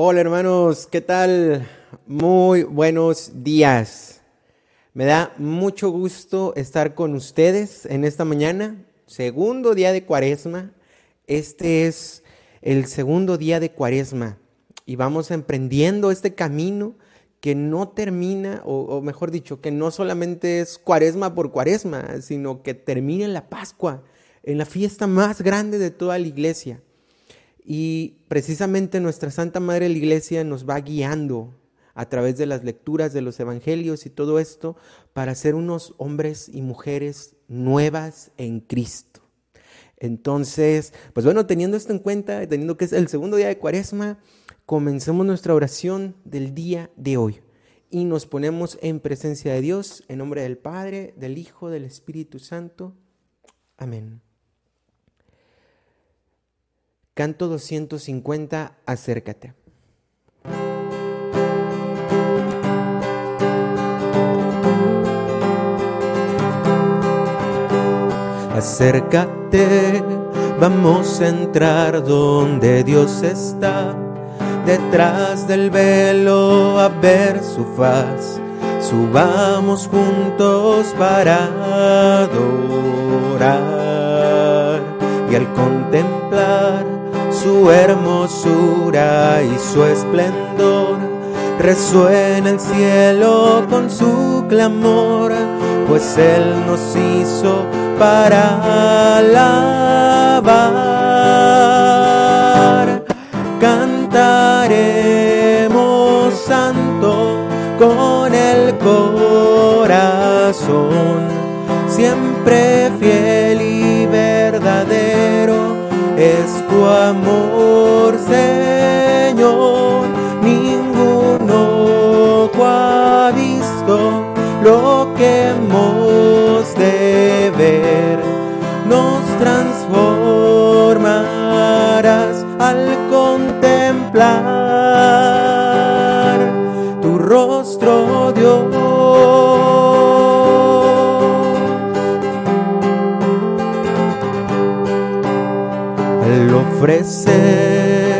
Hola hermanos, ¿qué tal? Muy buenos días. Me da mucho gusto estar con ustedes en esta mañana, segundo día de cuaresma. Este es el segundo día de cuaresma y vamos emprendiendo este camino que no termina, o, mejor dicho, que no solamente es cuaresma por cuaresma, sino que termina en la Pascua, en la fiesta más grande de toda la iglesia. Y precisamente nuestra Santa Madre la Iglesia nos va guiando a través de las lecturas de los evangelios y todo esto para ser unos hombres y mujeres nuevas en Cristo. Entonces, pues bueno, teniendo esto en cuenta, teniendo que es el segundo día de Cuaresma, comencemos nuestra oración del día de hoy y nos ponemos en presencia de Dios en nombre del Padre, del Hijo, del Espíritu Santo. Amén. Canto 250, acércate. Acércate, vamos a entrar donde Dios está, detrás del velo a ver su faz. Subamos juntos para adorar y al contemplar su hermosura y su esplendor. Resuena el cielo con su clamor, pues Él nos hizo para alabar. Cantaremos santo con el corazón, siempre fiel amor, Señor. Ninguno ha visto lo que hemos de ver. Nos transformarás al contemplar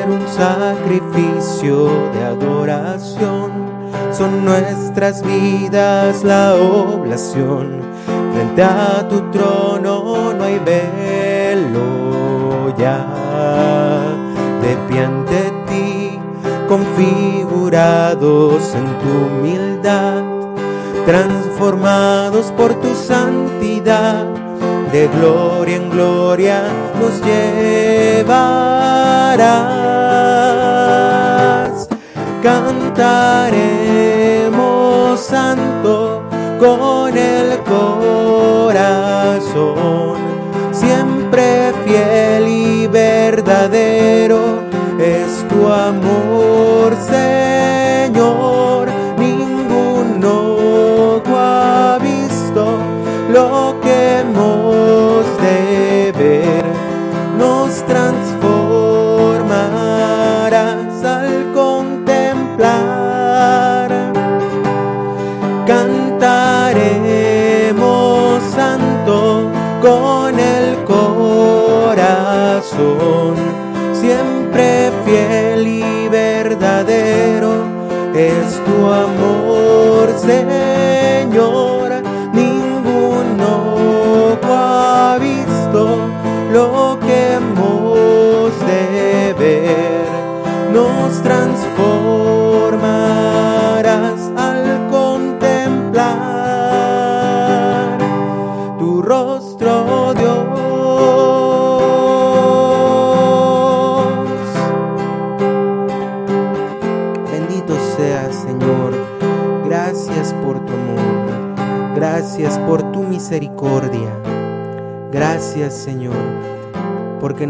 un sacrificio de adoración. Son nuestras vidas la oblación. Frente a tu trono no hay velo ya. De pie ante ti, configurados en tu humildad, transformados por tu santidad de gloria en gloria nos llevarás. Cantaremos santo con el corazón, siempre fiel y verdadero es tu amor,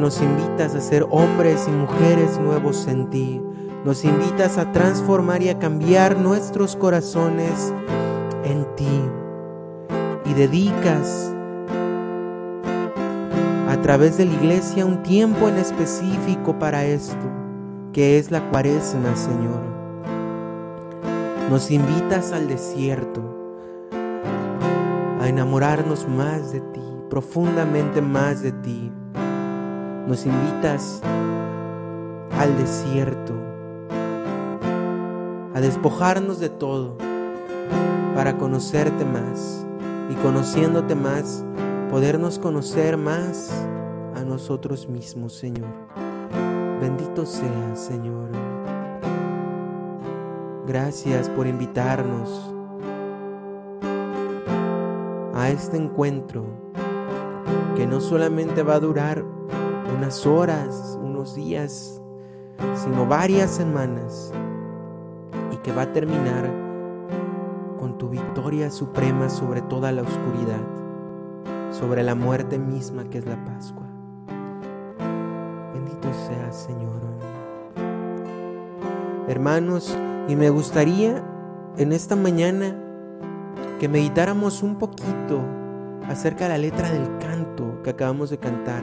nos invitas a ser hombres y mujeres nuevos en ti. Nos invitas a transformar y a cambiar nuestros corazones en ti. Y dedicas a través de la iglesia un tiempo en específico para esto, que es la cuaresma, Señor. Nos invitas al desierto, a enamorarnos más de ti profundamente más de ti. Nos invitas al desierto a despojarnos de todo para conocerte más y conociéndote más, podernos conocer más a nosotros mismos, Señor. Bendito seas, Señor. Gracias por invitarnos a este encuentro que no solamente va a durar unas horas, unos días, sino varias semanas y que va a terminar con tu victoria suprema sobre toda la oscuridad, sobre la muerte misma que es la Pascua. Bendito seas, Señor. Hermanos, y me gustaría en esta mañana que meditáramos un poquito acerca de la letra del canto que acabamos de cantar.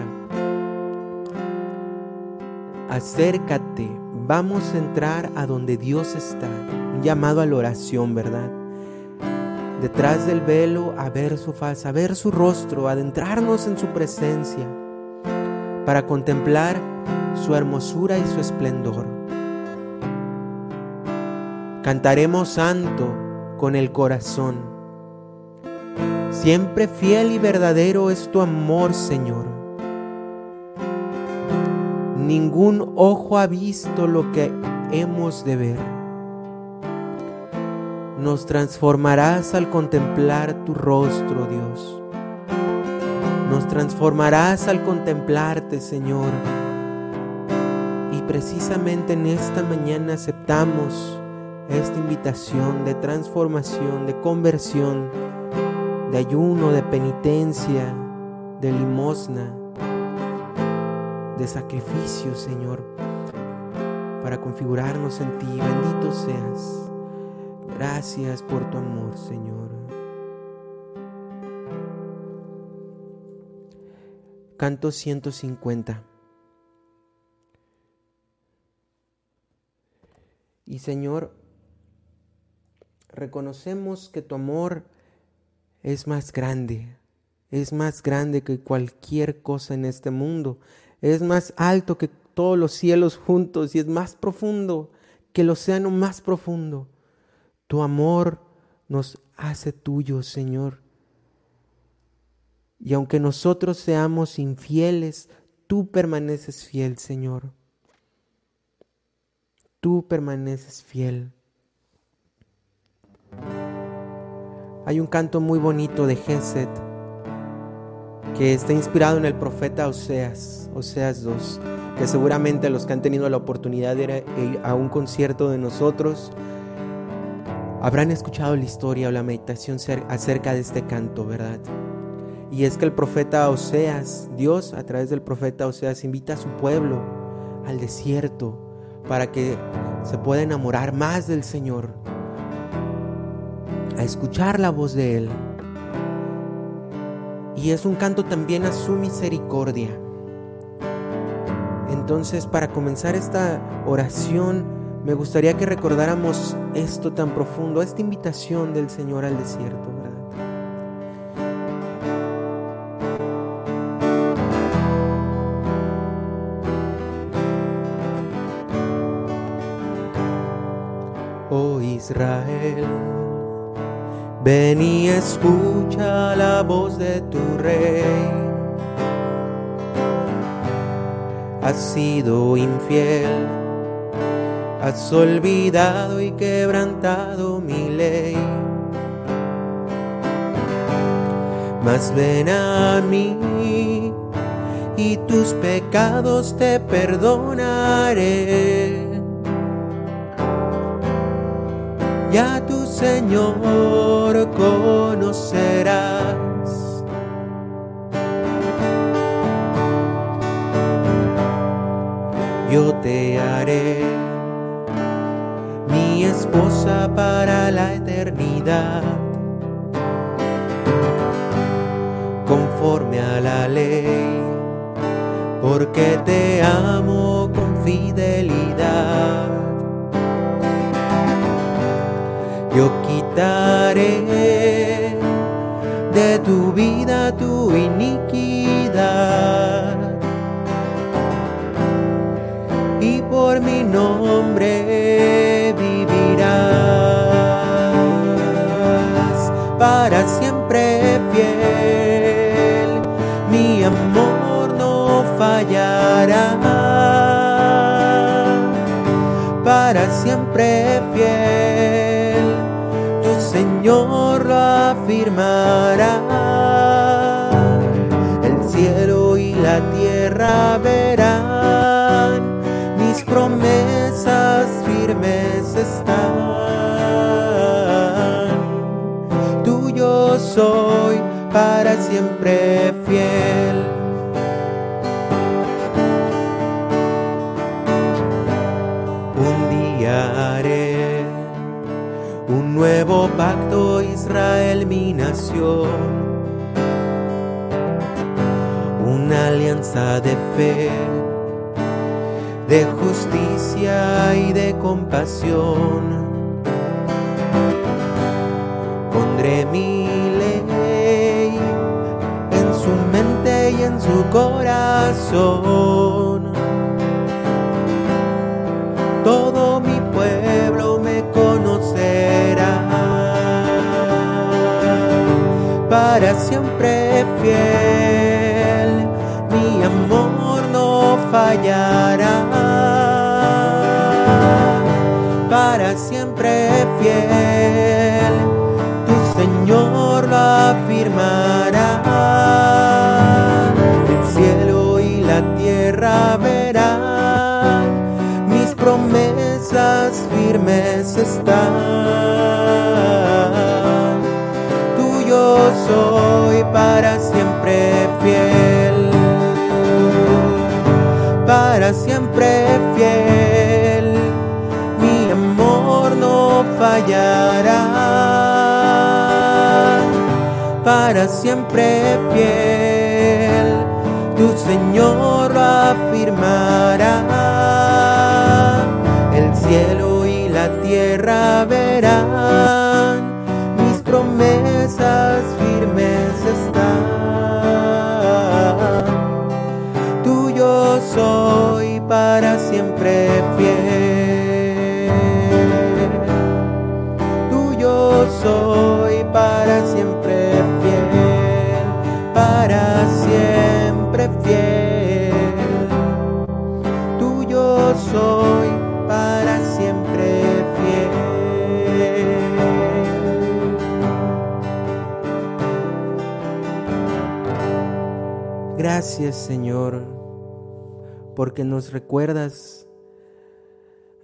Acércate, vamos a entrar a donde Dios está. Un llamado a la oración, ¿verdad? Detrás del velo a ver su faz, a ver su rostro, adentrarnos en su presencia para contemplar su hermosura y su esplendor. Cantaremos santo con el corazón. Siempre fiel y verdadero es tu amor, Señor. Ningún ojo ha visto lo que hemos de ver. Nos transformarás al contemplar tu rostro, Dios. Nos transformarás al contemplarte, Señor. Y precisamente en esta mañana aceptamos esta invitación de transformación, de conversión, de ayuno, de penitencia, de limosna, de sacrificio, Señor, para configurarnos en ti. Bendito seas. Gracias por tu amor, Señor. Canto 150. Y Señor, reconocemos que tu amor es más grande, es más grande que cualquier cosa en este mundo, es más alto que todos los cielos juntos y es más profundo que el océano más profundo. Tu amor nos hace tuyos, Señor. Y aunque nosotros seamos infieles, tú permaneces fiel, Señor. Tú permaneces fiel. Hay un canto muy bonito de Geset que está inspirado en el profeta Oseas, Oseas 2, que seguramente los que han tenido la oportunidad de ir a un concierto de nosotros habrán escuchado la historia o la meditación acerca de este canto, ¿verdad? Y es que el profeta Oseas, Dios a través del profeta Oseas invita a su pueblo al desierto para que se pueda enamorar más del Señor, a escuchar la voz de Él. Y es un canto también a su misericordia. Entonces, para comenzar esta oración, me gustaría que recordáramos esto tan profundo, esta invitación del Señor al desierto, ¿verdad? Oh Israel Ven y escucha la voz de tu rey. Has sido infiel, has olvidado y quebrantado mi ley. Mas ven a mí y tus pecados te perdonaré. Ya tu Señor conocerás. Yo te haré mi esposa para la eternidad, conforme a la ley, porque te amo con fidelidad. quitaré de tu vida tu iniquidad. Y por mi nombre vivirás para siempre fiel. Mi amor no fallará para siempre fiel. Señor lo afirmará. El cielo y la tierra verán mis promesas firmes están. soy para siempre fiel. Nuevo pacto, Israel mi nación. Una alianza de fe, de justicia y de compasión. Pondré mi en su corazón. Fiel, mi amor no fallará. Para siempre fiel, tu Señor lo afirmará. firmes están. Soy para siempre fiel. Mi amor no fallará, para siempre fiel. Tu Señor lo afirmará cielo y la tierra verán, mis promesas firmes están. Tuyo soy para siempre fiel. Tuyo soy para siempre fiel, para siempre fiel. Tuyo soy Gracias Señor, porque nos recuerdas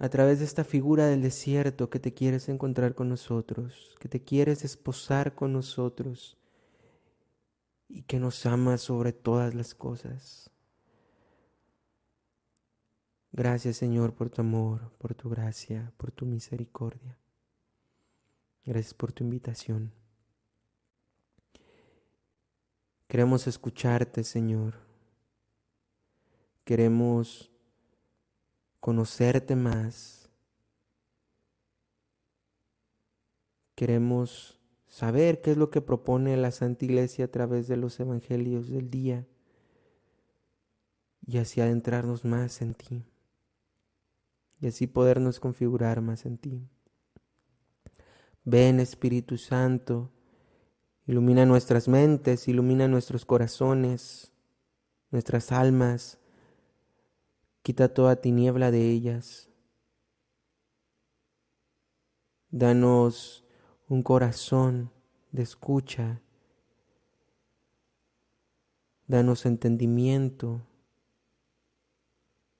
a través de esta figura del desierto que te quieres encontrar con nosotros, que te quieres esposar con nosotros y que nos amas sobre todas las cosas. Gracias Señor por tu amor, por tu gracia, por tu misericordia. Gracias por tu invitación. Queremos escucharte, Señor. Queremos conocerte más. Queremos saber qué es lo que propone la Santa Iglesia a través de los evangelios del día y así adentrarnos más en ti y así podernos configurar más en ti. Ven Espíritu Santo Ilumina nuestras mentes, ilumina nuestros corazones, nuestras almas. Quita toda tiniebla de ellas. Danos un corazón de escucha. Danos entendimiento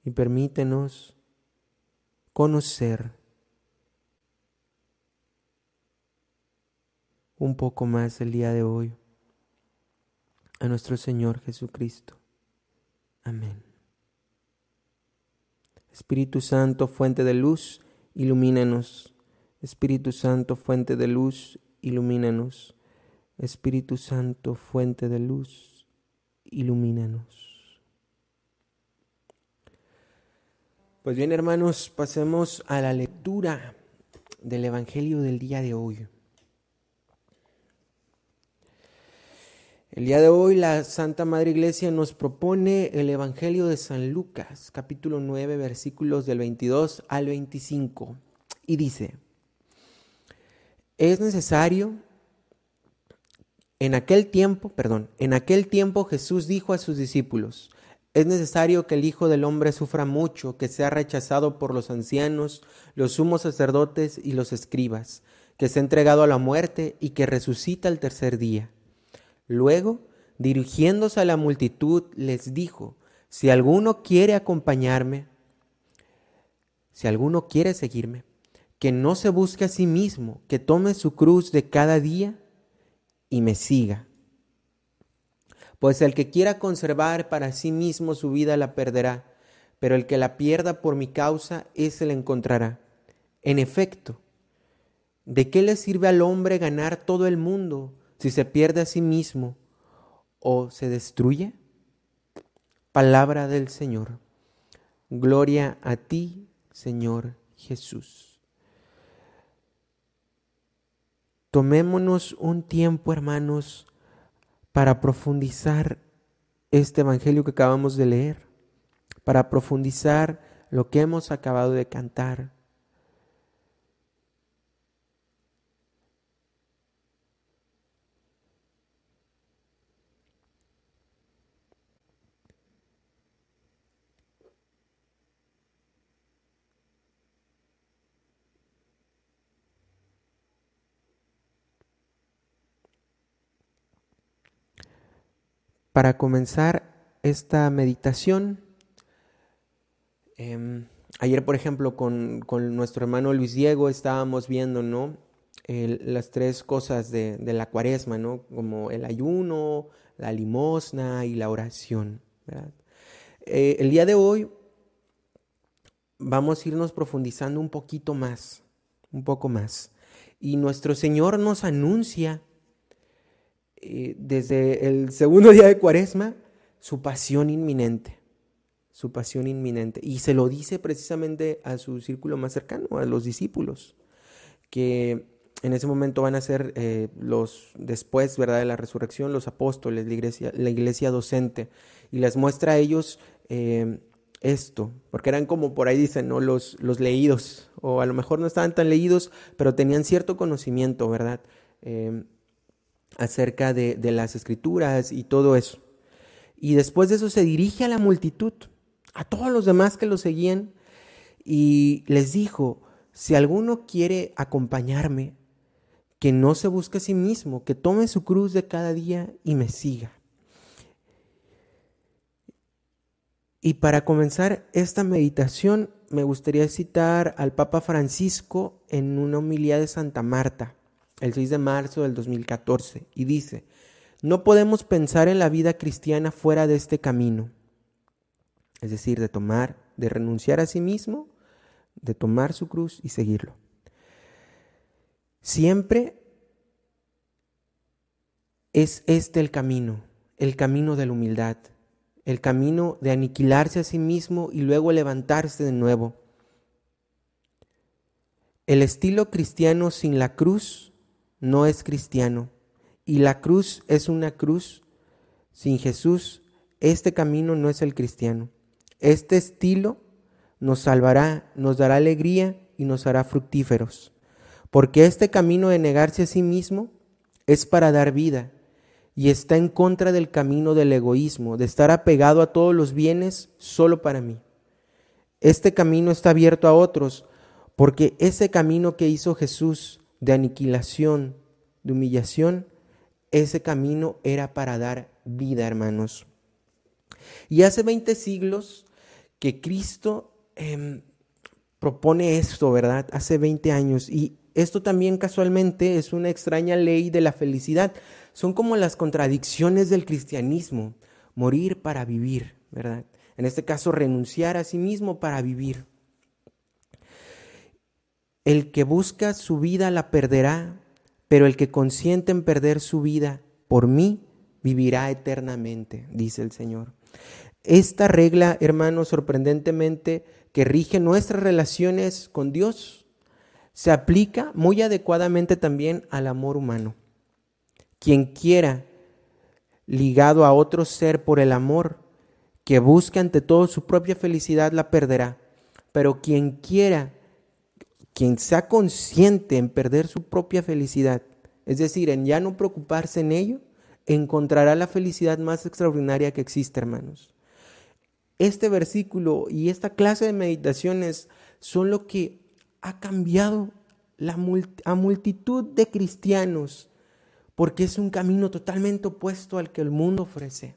y permítenos conocer un poco más el día de hoy a nuestro Señor Jesucristo. Amén. Espíritu Santo, fuente de luz, ilumínanos. Espíritu Santo, fuente de luz, ilumínanos. Espíritu Santo, fuente de luz, ilumínanos. Pues bien, hermanos, pasemos a la lectura del Evangelio del día de hoy. El día de hoy la Santa Madre Iglesia nos propone el Evangelio de San Lucas, capítulo 9, versículos del 22 al 25. Y dice, es necesario En aquel tiempo, perdón, en aquel tiempo Jesús dijo a sus discípulos, es necesario que el Hijo del Hombre sufra mucho, que sea rechazado por los ancianos, los sumos sacerdotes y los escribas, que sea entregado a la muerte y que resucita el tercer día. Luego, dirigiéndose a la multitud, les dijo, si alguno quiere acompañarme, si alguno quiere seguirme, que no se busque a sí mismo, que tome su cruz de cada día y me siga. Pues el que quiera conservar para sí mismo su vida la perderá, pero el que la pierda por mi causa, ese la encontrará. En efecto, ¿de qué le sirve al hombre ganar todo el mundo si se pierde a sí mismo o se destruye? Palabra del Señor. Gloria a ti, Señor Jesús. Tomémonos un tiempo, hermanos, para profundizar este Evangelio que acabamos de leer, para profundizar lo que hemos acabado de cantar Para comenzar esta meditación, em, ayer por ejemplo con, nuestro hermano Luis Diego estábamos viendo ¿no? las tres cosas de, la cuaresma, ¿no? como el ayuno, la limosna y la oración. Eh, el día de hoy vamos a irnos profundizando un poquito más, un poco más. Y nuestro Señor nos anuncia eh, desde el segundo día de Cuaresma, su pasión inminente, su pasión inminente. Y se lo dice precisamente a su círculo más cercano, a los discípulos, que en ese momento van a ser eh, los, después, ¿verdad?, de la resurrección, los apóstoles, la iglesia, la iglesia docente, y les muestra a ellos eh, esto, porque eran como por ahí dicen, ¿no? Los, los leídos, o a lo mejor no estaban tan leídos, pero tenían cierto conocimiento, ¿verdad? Acerca de, las escrituras y todo eso. Y después de eso se dirige a la multitud, a todos los demás que lo seguían, y les dijo, si alguno quiere acompañarme, que no se busque a sí mismo, que tome su cruz de cada día y me siga. Y para comenzar esta meditación, me gustaría citar al Papa Francisco en una homilía de Santa Marta el 6 de marzo del 2014, y dice, no podemos pensar en la vida cristiana fuera de este camino, es decir, de tomar, de renunciar a sí mismo, de tomar su cruz y seguirlo. Siempre es este el camino, el camino de la humildad, el camino de aniquilarse a sí mismo y luego levantarse de nuevo. El estilo cristiano sin la cruz no es cristiano. Y la cruz es una cruz. Sin Jesús, este camino no es el cristiano. Este estilo nos salvará, nos dará alegría y nos hará fructíferos. Porque este camino de negarse a sí mismo es para dar vida y está en contra del camino del egoísmo, de estar apegado a todos los bienes solo para mí. Este camino está abierto a otros, porque ese camino que hizo Jesús de aniquilación, de humillación, ese camino era para dar vida, hermanos. Y hace 20 siglos que Cristo em, propone esto, ¿verdad? Hace 20 años. Y esto también casualmente es una extraña ley de la felicidad. Son como las contradicciones del cristianismo. Morir para vivir, ¿verdad? En este caso, renunciar a sí mismo para vivir. El que busca su vida la perderá, pero el que consiente en perder su vida por mí, vivirá eternamente, dice el Señor. Esta regla, hermanos, sorprendentemente, que rige nuestras relaciones con Dios, se aplica muy adecuadamente también al amor humano. Quien quiera, ligado a otro ser por el amor, que busque ante todo su propia felicidad, la perderá. Pero quien quiera quien sea consciente en perder su propia felicidad, es decir, en ya no preocuparse en ello, encontrará la felicidad más extraordinaria que existe, hermanos. Este versículo y esta clase de meditaciones son lo que ha cambiado la a multitud de cristianos, porque es un camino totalmente opuesto al que el mundo ofrece.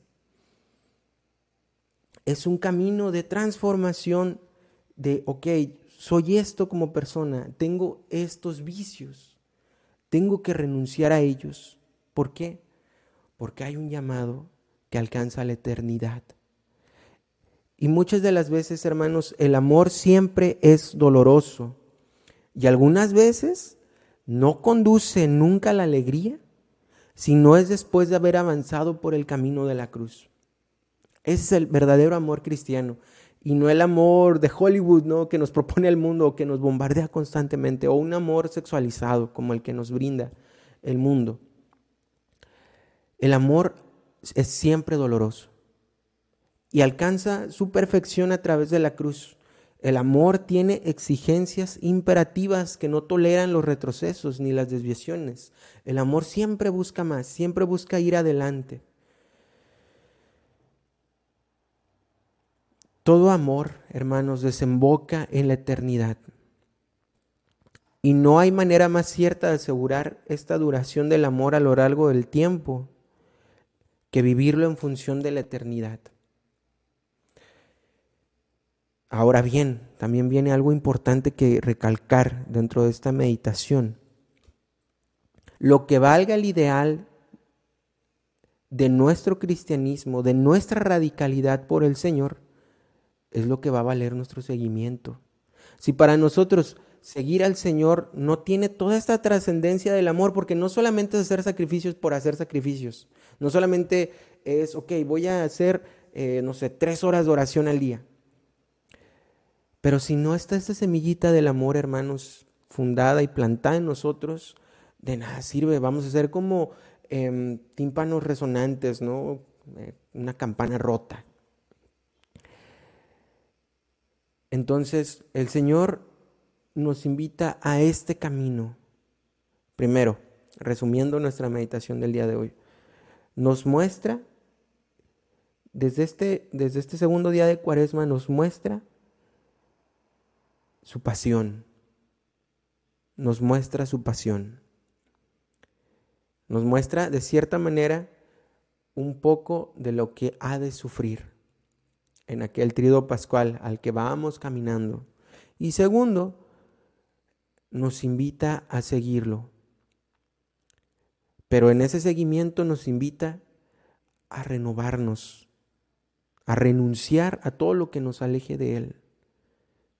Es un camino de transformación de, ok, soy esto como persona, tengo estos vicios, tengo que renunciar a ellos. ¿Por qué? Porque hay un llamado que alcanza la eternidad. Y muchas de las veces, hermanos, el amor siempre es doloroso. Y algunas veces no conduce nunca a la alegría, sino es después de haber avanzado por el camino de la cruz. Ese es el verdadero amor cristiano. Y no el amor de Hollywood, ¿no? Que nos propone el mundo que nos bombardea constantemente. O un amor sexualizado como el que nos brinda el mundo. El amor es siempre doloroso y alcanza su perfección a través de la cruz. El amor tiene exigencias imperativas que no toleran los retrocesos ni las desviaciones. El amor siempre busca más, siempre busca ir adelante. Todo amor, hermanos, desemboca en la eternidad. Y no hay manera más cierta de asegurar esta duración del amor a lo largo del tiempo que vivirlo en función de la eternidad. Ahora bien, también viene algo importante que recalcar dentro de esta meditación. Lo que valga el ideal de nuestro cristianismo, de nuestra radicalidad por el Señor, es lo que va a valer nuestro seguimiento. Si para nosotros seguir al Señor no tiene toda esta trascendencia del amor, porque no solamente es hacer sacrificios por hacer sacrificios, no solamente es, ok, voy a hacer, eh, no sé, tres horas de oración al día. Pero si no está esta semillita del amor, hermanos, fundada y plantada en nosotros, de nada sirve. Vamos a ser como em, tímpanos resonantes, ¿no? Eh, una campana rota. Entonces, el Señor nos invita a este camino. Primero, resumiendo nuestra meditación del día de hoy, nos muestra, desde este, desde este segundo día de Cuaresma, nos muestra su pasión. Nos muestra su pasión. Nos muestra de cierta manera un poco de lo que ha de sufrir en aquel trido pascual al que vamos caminando. Y segundo, nos invita a seguirlo. Pero en ese seguimiento nos invita a renovarnos, a renunciar a todo lo que nos aleje de Él.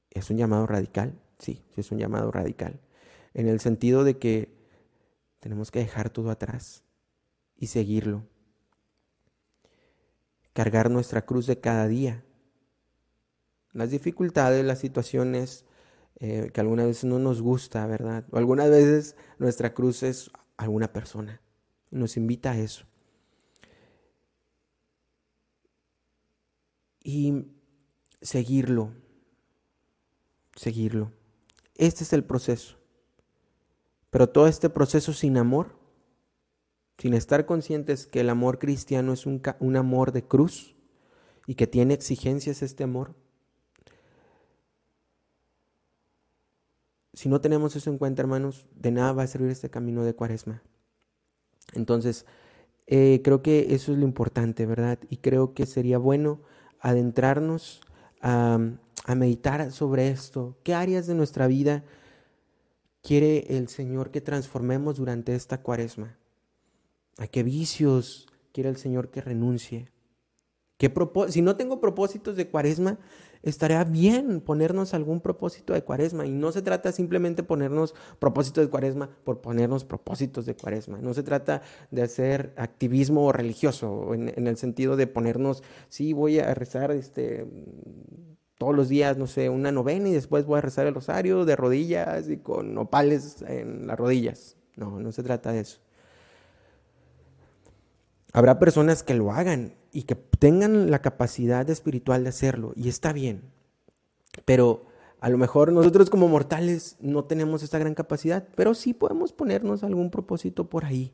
¿Es un llamado radical? Sí, sí es un llamado radical. En el sentido de que tenemos que dejar todo atrás y seguirlo. Cargar nuestra cruz de cada día. Las dificultades, las situaciones eh, que algunas veces no nos gusta, ¿verdad? O algunas veces nuestra cruz es alguna persona. Nos invita a eso. Y seguirlo, seguirlo. Este es el proceso. Pero todo este proceso sin amor, sin estar conscientes que el amor cristiano es un, amor de cruz y que tiene exigencias este amor, si no tenemos eso en cuenta, hermanos, de nada va a servir este camino de cuaresma. Entonces, eh, creo que eso es lo importante, ¿verdad? Y creo que sería bueno adentrarnos a meditar sobre esto. ¿Qué áreas de nuestra vida quiere el Señor que transformemos durante esta cuaresma? ¿A qué vicios quiere el Señor que renuncie? ¿Qué si no tengo propósitos de cuaresma, estaría bien ponernos algún propósito de cuaresma. Y no se trata simplemente ponernos propósitos de cuaresma por ponernos propósitos de cuaresma. No se trata de hacer activismo religioso en, en el sentido de ponernos, sí, voy a rezar este todos los días, no sé, una novena y después voy a rezar el rosario de rodillas y con nopales en las rodillas. No, no se trata de eso. Habrá personas que lo hagan y que tengan la capacidad espiritual de hacerlo y está bien. Pero a lo mejor nosotros como mortales no tenemos esa gran capacidad, pero sí podemos ponernos algún propósito por ahí.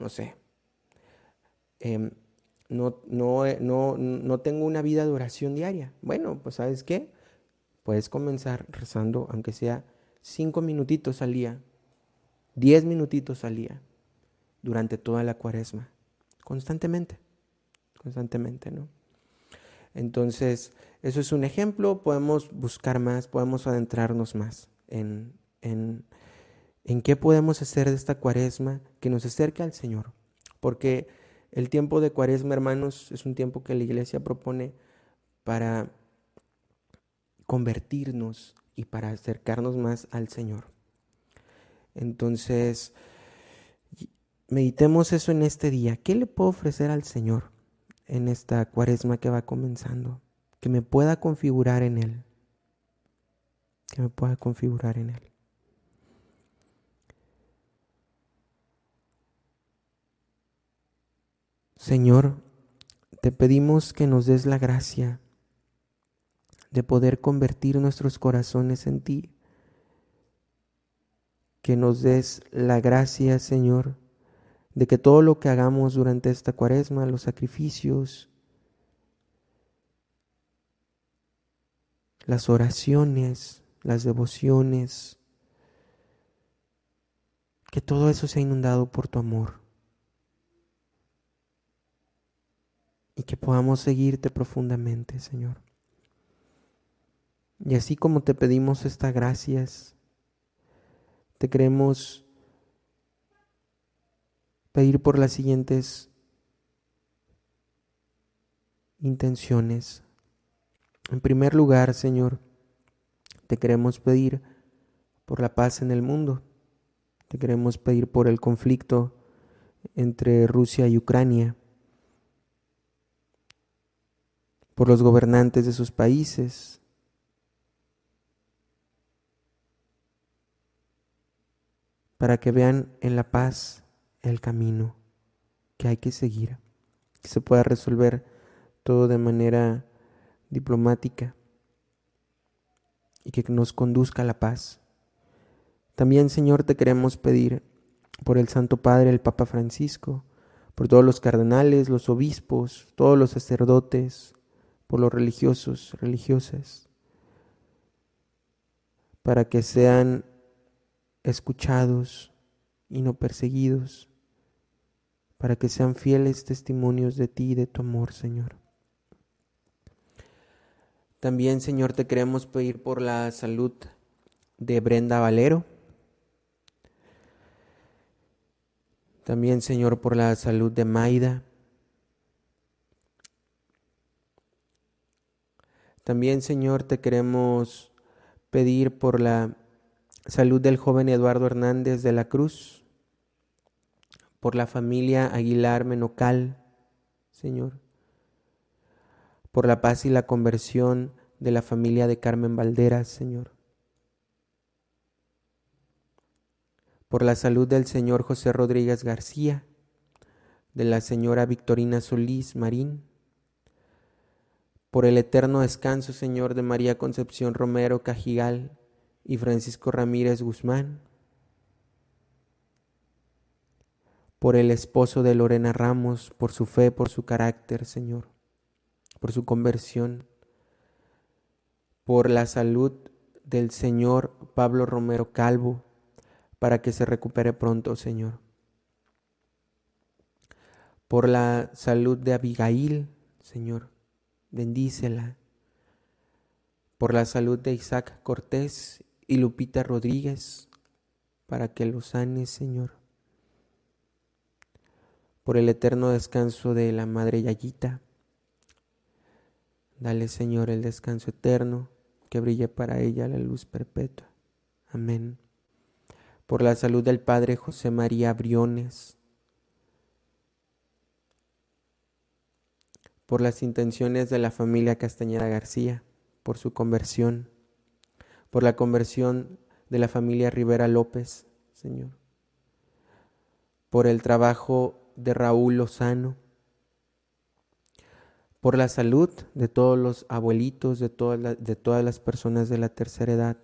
no sé, em, no, no, no, no tengo una vida de oración diaria. Bueno, pues sabes qué, puedes comenzar rezando, aunque sea cinco minutitos al día, diez minutitos al día, durante toda la cuaresma, constantemente, constantemente, ¿no? Entonces, eso es un ejemplo, podemos buscar más, podemos adentrarnos más en, en, en qué podemos hacer de esta cuaresma que nos acerque al Señor. Porque el tiempo de cuaresma, hermanos, es un tiempo que la iglesia propone para convertirnos y para acercarnos más al Señor. Entonces, meditemos eso en este día. ¿Qué le puedo ofrecer al Señor en esta cuaresma que va comenzando? Que me pueda configurar en Él. Que me pueda configurar en Él. Señor, te pedimos que nos des la gracia de poder convertir nuestros corazones en ti. Que nos des la gracia, Señor, de que todo lo que hagamos durante esta cuaresma, los sacrificios, las oraciones, las devociones, que todo eso sea inundado por tu amor. y que podamos seguirte profundamente, Señor. Y así como te pedimos estas gracias, te queremos pedir por las siguientes intenciones. En primer lugar, Señor, te queremos pedir por la paz en el mundo. Te queremos pedir por el conflicto entre Rusia y Ucrania. por los gobernantes de sus países. para que vean en la paz el camino que hay que seguir, que se pueda resolver todo de manera diplomática y que nos conduzca a la paz. También, Señor, te queremos pedir por el Santo Padre, el Papa Francisco, por todos los cardenales, los obispos, todos los sacerdotes, por los religiosos, religiosas, para que sean escuchados y no perseguidos, para que sean fieles testimonios de ti y de tu amor, Señor. También, Señor, te queremos pedir por la salud de Brenda Valero. También, Señor, por la salud de Maida. También, Señor, te queremos pedir por la salud del joven Eduardo Hernández de la Cruz, por la familia Aguilar Menocal, Señor, por la paz y la conversión de la familia de Carmen Valderas, Señor, por la salud del señor José Rodríguez García, de la señora Victorina Solís Marín, por el eterno descanso, Señor, de María Concepción Romero Cajigal y Francisco Ramírez Guzmán, por el esposo de Lorena Ramos, por su fe, por su carácter, Señor, por su conversión, por la salud del Señor Pablo Romero Calvo, para que se recupere pronto, Señor, por la salud de Abigail, Señor, bendícela. Por la salud de Isaac Cortés y Lupita Rodríguez, para que lo sanes, Señor. Por el eterno descanso de la Madre Yayita. Dale, Señor, el descanso eterno, que brille para ella la luz perpetua. Amén. Por la salud del Padre José María Briones, por las intenciones de la familia Castañeda García, por su conversión, por la conversión de la familia Rivera López, Señor, por el trabajo de Raúl Lozano, por la salud de todos los abuelitos, de todas, de todas las personas de la tercera edad,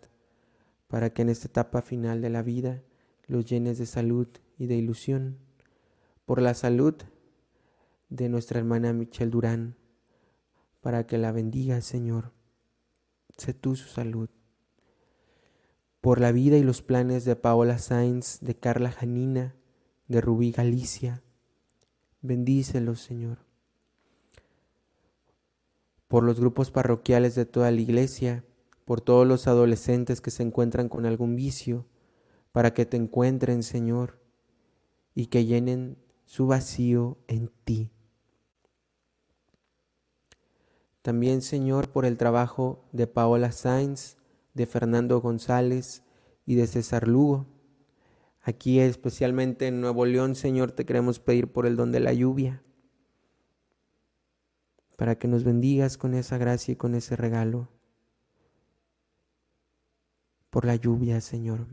para que en esta etapa final de la vida los llenes de salud y de ilusión por la salud de nuestra hermana Michelle Durán, para que la bendiga, Señor. Sé tú su salud. Por la vida y los planes de Paola Sainz, de Carla Janina, de Rubí Galicia. Bendícelos, Señor. Por los grupos parroquiales de toda la iglesia, por todos los adolescentes que se encuentran con algún vicio, para que te encuentren, Señor, y que llenen su vacío en ti. También, Señor, por el trabajo de Paola Sainz, de Fernando González y de César Lugo. Aquí especialmente en Nuevo León, Señor, te queremos pedir por el don de la lluvia, para que nos bendigas con esa gracia y con ese regalo por la lluvia, Señor.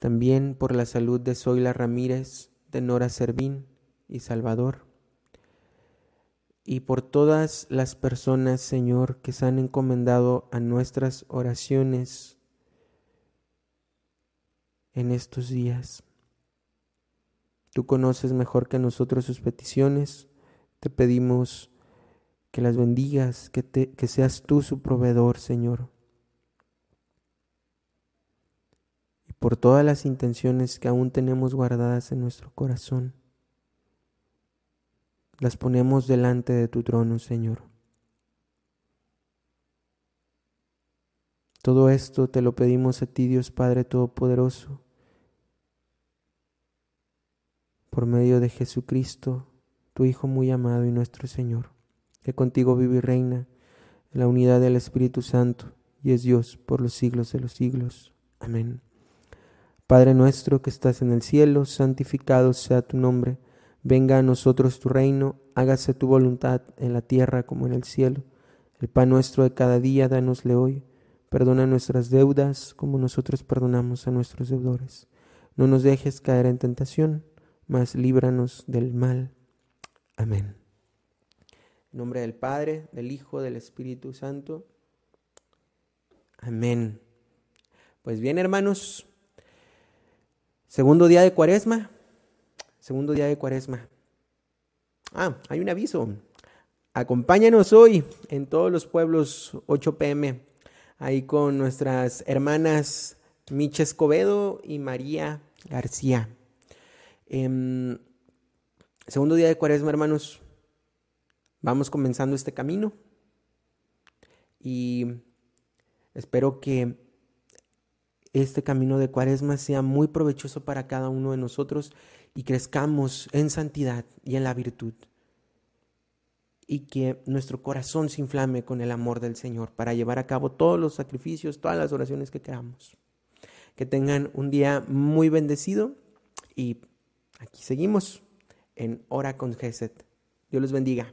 También por la salud de Zoila Ramírez, de Nora Servín y Salvador. Y por todas las personas, Señor, que se han encomendado a nuestras oraciones en estos días. Tú conoces mejor que nosotros sus peticiones. Te pedimos que las bendigas, que, seas tú su proveedor, Señor. por todas las intenciones que aún tenemos guardadas en nuestro corazón. Las ponemos delante de tu trono, Señor. Todo esto te lo pedimos a ti, Dios Padre Todopoderoso, por medio de Jesucristo, tu Hijo muy amado y nuestro Señor, que contigo vive y reina en la unidad del Espíritu Santo y es Dios por los siglos de los siglos. Amén. Padre nuestro que estás en el cielo, santificado sea tu nombre. Venga a nosotros tu reino, hágase tu voluntad en la tierra como en el cielo. El pan nuestro de cada día, danosle hoy. Perdona nuestras deudas como nosotros perdonamos a nuestros deudores. No nos dejes caer en tentación, mas líbranos del mal. Amén. En nombre del Padre, del Hijo, del Espíritu Santo. Amén. Pues bien, hermanos. Segundo día de cuaresma. Segundo día de cuaresma. Ah, hay un aviso. Acompáñanos hoy en todos los pueblos 8 pm, ahí con nuestras hermanas Micha Escobedo y María García. Em, segundo día de cuaresma, hermanos. Vamos comenzando este camino y espero que este camino de cuaresma sea muy provechoso para cada uno de nosotros y crezcamos en santidad y en la virtud. Y que nuestro corazón se inflame con el amor del Señor para llevar a cabo todos los sacrificios, todas las oraciones que queramos. Que tengan un día muy bendecido y aquí seguimos en Hora con Geset. Dios los bendiga.